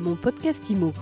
Mon podcast IMO.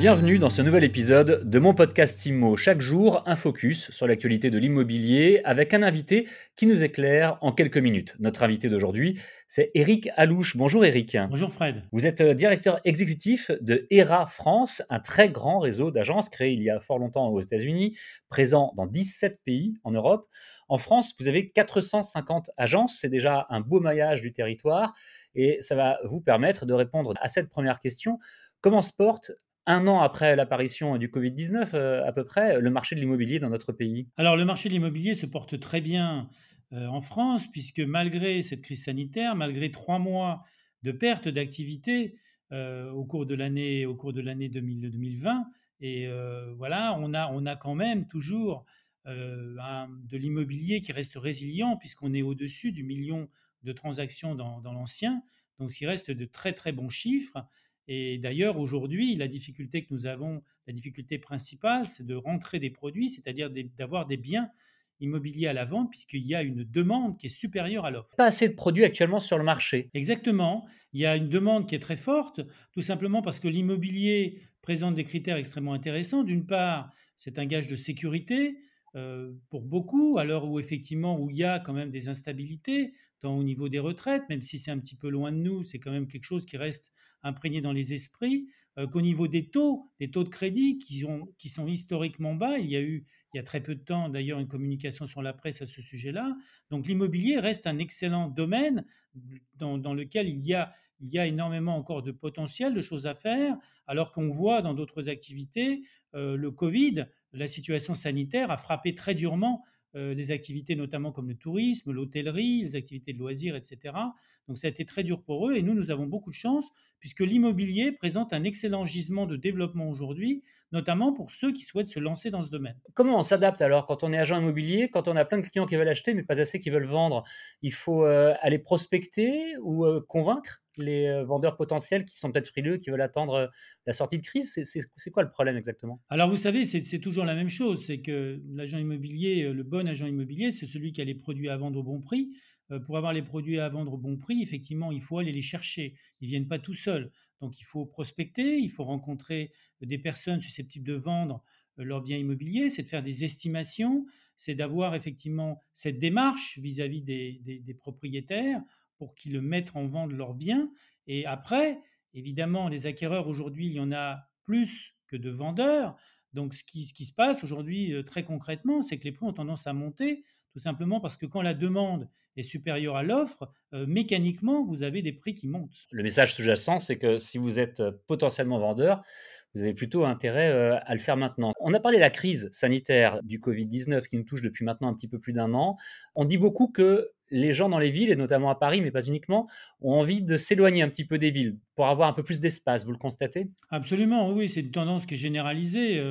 Bienvenue dans ce nouvel épisode de mon podcast IMO. Chaque jour, un focus sur l'actualité de l'immobilier avec un invité qui nous éclaire en quelques minutes. Notre invité d'aujourd'hui, c'est Eric Alouche. Bonjour Eric. Bonjour Fred. Vous êtes euh, directeur exécutif de ERA France, un très grand réseau d'agences créé il y a fort longtemps aux États-Unis, présent dans 17 pays en Europe. En France, vous avez 450 agences, c'est déjà un beau maillage du territoire et ça va vous permettre de répondre à cette première question. Comment se porte un an après l'apparition du Covid-19, euh, à peu près, le marché de l'immobilier dans notre pays Alors, le marché de l'immobilier se porte très bien euh, en France, puisque malgré cette crise sanitaire, malgré trois mois de perte d'activité euh, au cours de l'année au cours de l'année 2020, et voilà, on a on a quand même toujours de l'immobilier qui reste résilient, puisqu'on est au-dessus du million de transactions dans, dans l'ancien, donc ce reste de très très bons chiffres. Et d'ailleurs, aujourd'hui, la difficulté que nous avons, la difficulté principale, c'est de rentrer des produits, c'est-à-dire d'avoir des biens immobiliers à la vente, puisqu'il y a une demande qui est supérieure à l'offre. Pas assez de produits actuellement sur le marché. Exactement. Il y a une demande qui est très forte, tout simplement parce que l'immobilier présente des critères extrêmement intéressants. D'une part, c'est un gage de sécurité euh, pour beaucoup, à l'heure où effectivement où il y a quand même des instabilités, tant au niveau des retraites, même si c'est un petit peu loin de nous, c'est quand même quelque chose qui reste imprégné dans les esprits, euh, qu'au niveau des taux, des taux de crédit qui, sont historiquement bas, il y a eu il y a très peu de temps d'ailleurs une communication sur la presse à ce sujet-là. Donc l'immobilier reste un excellent domaine dans, dans lequel il y, a, il y a énormément encore de potentiel, de choses à faire, alors qu'on voit dans d'autres activités, euh, le Covid, la situation sanitaire a frappé très durement euh, les activités notamment comme le tourisme, l'hôtellerie, les activités de loisirs, etc. Donc ça a été très dur pour eux et nous, nous avons beaucoup de chance puisque l'immobilier présente un excellent gisement de développement aujourd'hui, notamment pour ceux qui souhaitent se lancer dans ce domaine. Comment on s'adapte alors quand on est agent immobilier, quand on a plein de clients qui veulent acheter mais pas assez qui veulent vendre? Il faut euh, aller prospecter ou euh, convaincre les euh, vendeurs potentiels qui sont peut-être frileux, qui veulent attendre la sortie de crise? C'est quoi le problème exactement? Alors vous savez, c'est toujours la même chose, c'est que l'agent immobilier, le bon agent immobilier, c'est celui qui a les produits à vendre au bon prix. Pour avoir les produits à vendre au bon prix, effectivement, il faut aller les chercher. Ils ne viennent pas tout seuls. Donc il faut prospecter, il faut rencontrer des personnes susceptibles de vendre leurs biens immobiliers, c'est de faire des estimations, c'est d'avoir effectivement cette démarche vis-à-vis des, propriétaires pour qu'ils mettent en vente leurs biens. Et après, évidemment, les acquéreurs, aujourd'hui, il y en a plus que de vendeurs. Donc ce qui, ce qui se passe aujourd'hui euh, très concrètement, c'est que les prix ont tendance à monter, tout simplement parce que quand la demande est supérieure à l'offre, euh, mécaniquement, vous avez des prix qui montent. Le message sous-jacent, c'est que si vous êtes euh, potentiellement vendeur, vous avez plutôt intérêt euh, à le faire maintenant. On a parlé de la crise sanitaire du Covid-19 qui nous touche depuis maintenant un petit peu plus d'un an. On dit beaucoup que les gens dans les villes, et notamment à Paris, mais pas uniquement, ont envie de s'éloigner un petit peu des villes pour avoir un peu plus d'espace. Vous le constatez? Absolument, oui, c'est une tendance qui est généralisée.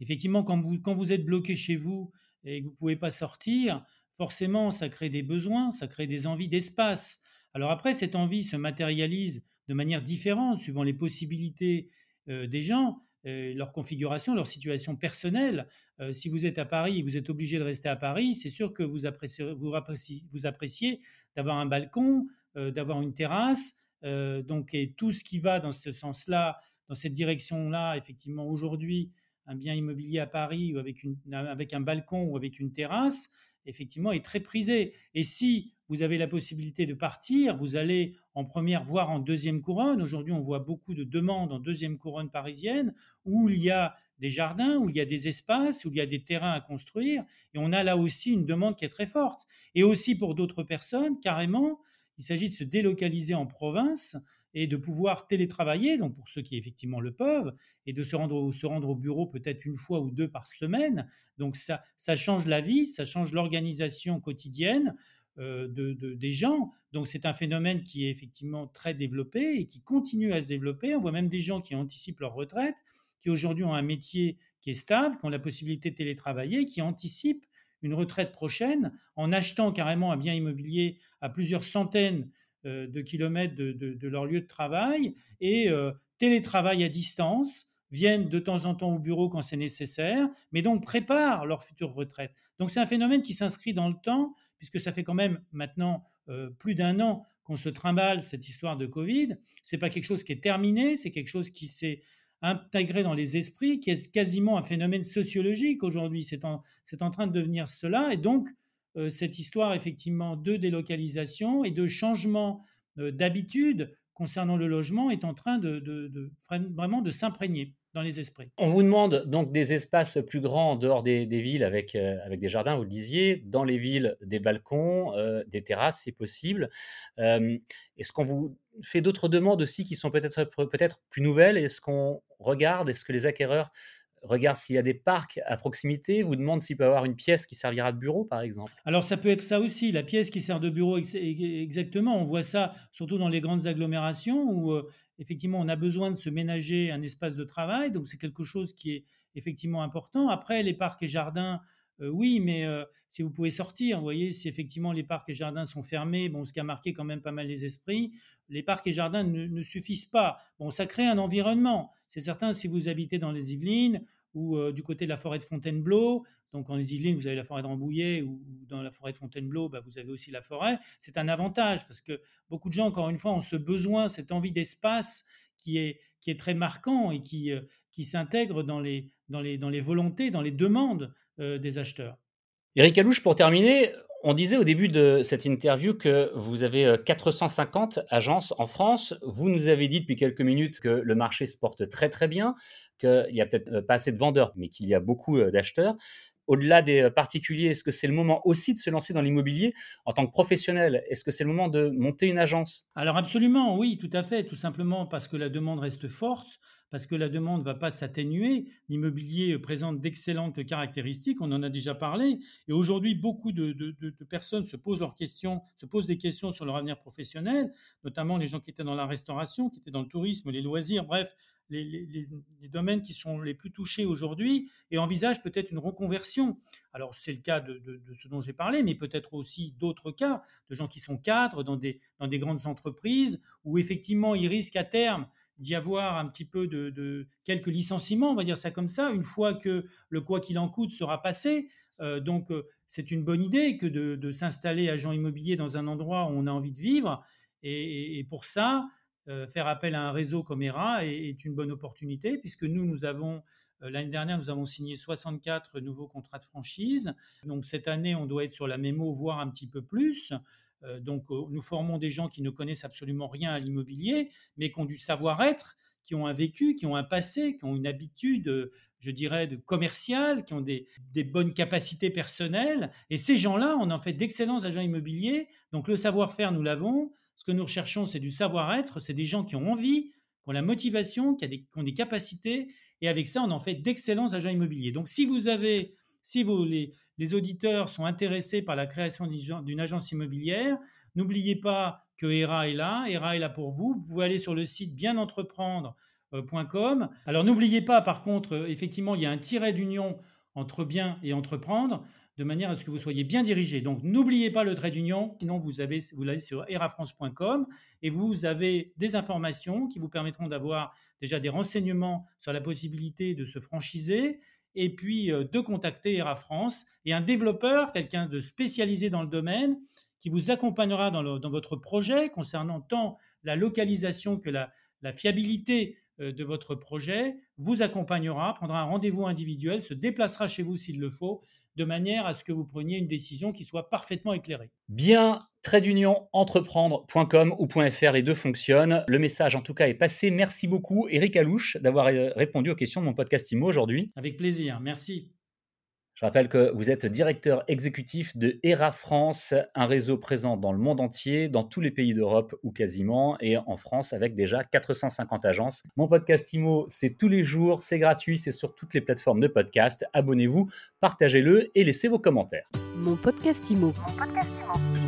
effectivement, quand vous, quand vous êtes bloqué chez vous et que vous ne pouvez pas sortir, forcément, ça crée des besoins, ça crée des envies d'espace. Alors après, cette envie se matérialise de manière différente suivant les possibilités euh, des gens, euh, leur configuration, leur situation personnelle. Euh, si vous êtes à Paris et vous êtes obligé de rester à Paris, c'est sûr que vous appréciez, vous appréciez, vous appréciez d'avoir un balcon, d'avoir une terrasse, donc et tout ce qui va dans ce sens-là, dans cette direction-là, effectivement, aujourd'hui, un bien immobilier à Paris ou avec, un balcon ou avec une terrasse, effectivement, est très prisé. Et si vous avez la possibilité de partir, vous allez en première, voire en deuxième couronne. Aujourd'hui, on voit beaucoup de demandes en deuxième couronne parisienne où il y a des jardins, où il y a des espaces, où il y a des terrains à construire. Et on a là aussi une demande qui est très forte. Et aussi pour d'autres personnes, carrément, il s'agit de se délocaliser en province et de pouvoir télétravailler, donc pour ceux qui effectivement le peuvent, et de se rendre, se rendre au bureau peut-être une fois ou deux par semaine. Donc ça, change la vie, ça change l'organisation quotidienne euh, de, des gens. Donc c'est un phénomène qui est effectivement très développé et qui continue à se développer. On voit même des gens qui anticipent leur retraite, qui aujourd'hui ont un métier qui est stable, qui ont la possibilité de télétravailler, qui anticipent une retraite prochaine en achetant carrément un bien immobilier à plusieurs centaines de kilomètres de, leur lieu de travail et euh, télétravail à distance, viennent de temps en temps au bureau quand c'est nécessaire, mais donc préparent leur future retraite. Donc c'est un phénomène qui s'inscrit dans le temps, puisque ça fait quand même maintenant euh, plus d'un an qu'on se trimballe cette histoire de Covid. C'est pas quelque chose qui est terminé, c'est quelque chose qui s'est intégré dans les esprits, qui est quasiment un phénomène sociologique aujourd'hui. C'est en, en, train de devenir cela. Et donc, euh, cette histoire, effectivement, de délocalisation et de changement euh, d'habitude concernant le logement est en train de, vraiment de s'imprégner dans les esprits. On vous demande donc des espaces plus grands en dehors des, villes avec, euh, avec des jardins, vous le disiez, dans les villes des balcons, euh, des terrasses si possible. Euh, est-ce qu'on vous fait d'autres demandes aussi qui sont peut-être peut-être plus nouvelles? Est-ce qu'on regarde, est-ce que les acquéreurs regarde s'il y a des parcs à proximité, vous demande s'il peut avoir une pièce qui servira de bureau, par exemple. Alors ça peut être ça aussi, la pièce qui sert de bureau, exactement. On voit ça surtout dans les grandes agglomérations où euh, effectivement on a besoin de se ménager un espace de travail, donc c'est quelque chose qui est effectivement important. Après, les parcs et jardins, oui, mais si vous pouvez sortir, vous voyez, si effectivement les parcs et jardins sont fermés, bon, ce qui a marqué quand même pas mal les esprits, les parcs et jardins ne, suffisent pas. Bon, ça crée un environnement. C'est certain, si vous habitez dans les Yvelines ou du côté de la forêt de Fontainebleau, donc en les Yvelines, vous avez la forêt de Rambouillet ou, dans la forêt de Fontainebleau, bah, vous avez aussi la forêt. C'est un avantage parce que beaucoup de gens, encore une fois, ont ce besoin, cette envie d'espace qui est, qui est très marquant et qui, qui s'intègre dans les, dans, les, dans les volontés, dans les demandes des acheteurs. Eric Alouche, pour terminer, on disait au début de cette interview que vous avez 450 euh, agences en France. Vous nous avez dit depuis quelques minutes que le marché se porte très très bien, qu'il n'y a peut-être euh, pas assez de vendeurs, mais qu'il y a beaucoup d'acheteurs. Au-delà des particuliers, est-ce que c'est le moment aussi de se lancer dans l'immobilier en tant que professionnel? Est-ce que c'est le moment de monter une agence? Alors absolument, oui, tout à fait, tout simplement parce que la demande reste forte parce que la demande ne va pas s'atténuer. L'immobilier présente d'excellentes caractéristiques, on en a déjà parlé. Et aujourd'hui, beaucoup de, personnes se posent, leurs questions, se posent des questions sur leur avenir professionnel, notamment les gens qui étaient dans la restauration, qui étaient dans le tourisme, les loisirs, bref, les, domaines qui sont les plus touchés aujourd'hui et envisagent peut-être une reconversion. Alors c'est le cas de, ce dont j'ai parlé, mais peut-être aussi d'autres cas de gens qui sont cadres dans des grandes entreprises où effectivement ils risquent à terme d'y avoir un petit peu de, quelques licenciements, on va dire ça comme ça, une fois que le quoi qu'il en coûte sera passé. Euh, donc euh, c'est une bonne idée que de, s'installer agent immobilier dans un endroit où on a envie de vivre. Et, pour ça, euh, faire appel à un réseau comme ERA est, une bonne opportunité, puisque nous, nous avons, l'année dernière, nous avons signé 64 nouveaux contrats de franchise. Donc cette année, on doit être sur la mémo, voire un petit peu plus. Euh, donc, euh, nous formons des gens qui ne connaissent absolument rien à l'immobilier, mais qui ont du savoir-être, qui ont un vécu, qui ont un passé, qui ont une habitude, euh, je dirais, de commercial, qui ont des, bonnes capacités personnelles. Et ces gens-là, on en fait d'excellents agents immobiliers. Donc, le savoir-faire, nous l'avons. Ce que nous recherchons, c'est du savoir-être. C'est des gens qui ont envie, qui ont la motivation, qui, ont des capacités. Et avec ça, on en fait d'excellents agents immobiliers. Donc, si vous avez, si vous les, les auditeurs sont intéressés par la création d'une agence immobilière, n'oubliez pas que ERA est là. ERA est là pour vous. Vous pouvez aller sur le site bienentreprendre.com. Alors n'oubliez pas, par contre, euh, effectivement, il y a un tiret d'union entre bien et entreprendre, de manière à ce que vous soyez bien dirigé. Donc n'oubliez pas le trait d'union, sinon vous avez vous l'avez sur erafrance.com et vous avez des informations qui vous permettront d'avoir déjà des renseignements sur la possibilité de se franchiser et puis euh, de contacter ERA France et un développeur, quelqu'un de spécialisé dans le domaine, qui vous accompagnera dans, votre projet concernant tant la localisation que la, fiabilité euh, de votre projet, vous accompagnera, prendra un rendez-vous individuel, se déplacera chez vous s'il le faut, de manière à ce que vous preniez une décision qui soit parfaitement éclairée. Bien, trait d'union entreprendre.com ou .fr, les deux fonctionnent. Le message en tout cas est passé. Merci beaucoup Eric Alouche d'avoir euh, répondu aux questions de mon podcast IMO aujourd'hui. Avec plaisir, merci. Je rappelle que vous êtes directeur exécutif de ERA France, un réseau présent dans le monde entier, dans tous les pays d'Europe ou quasiment, et en France avec déjà 450 agences. Mon podcast IMO, c'est tous les jours, c'est gratuit, c'est sur toutes les plateformes de podcast. Abonnez-vous, partagez-le et laissez vos commentaires. Mon podcast IMO. Mon podcast IMO.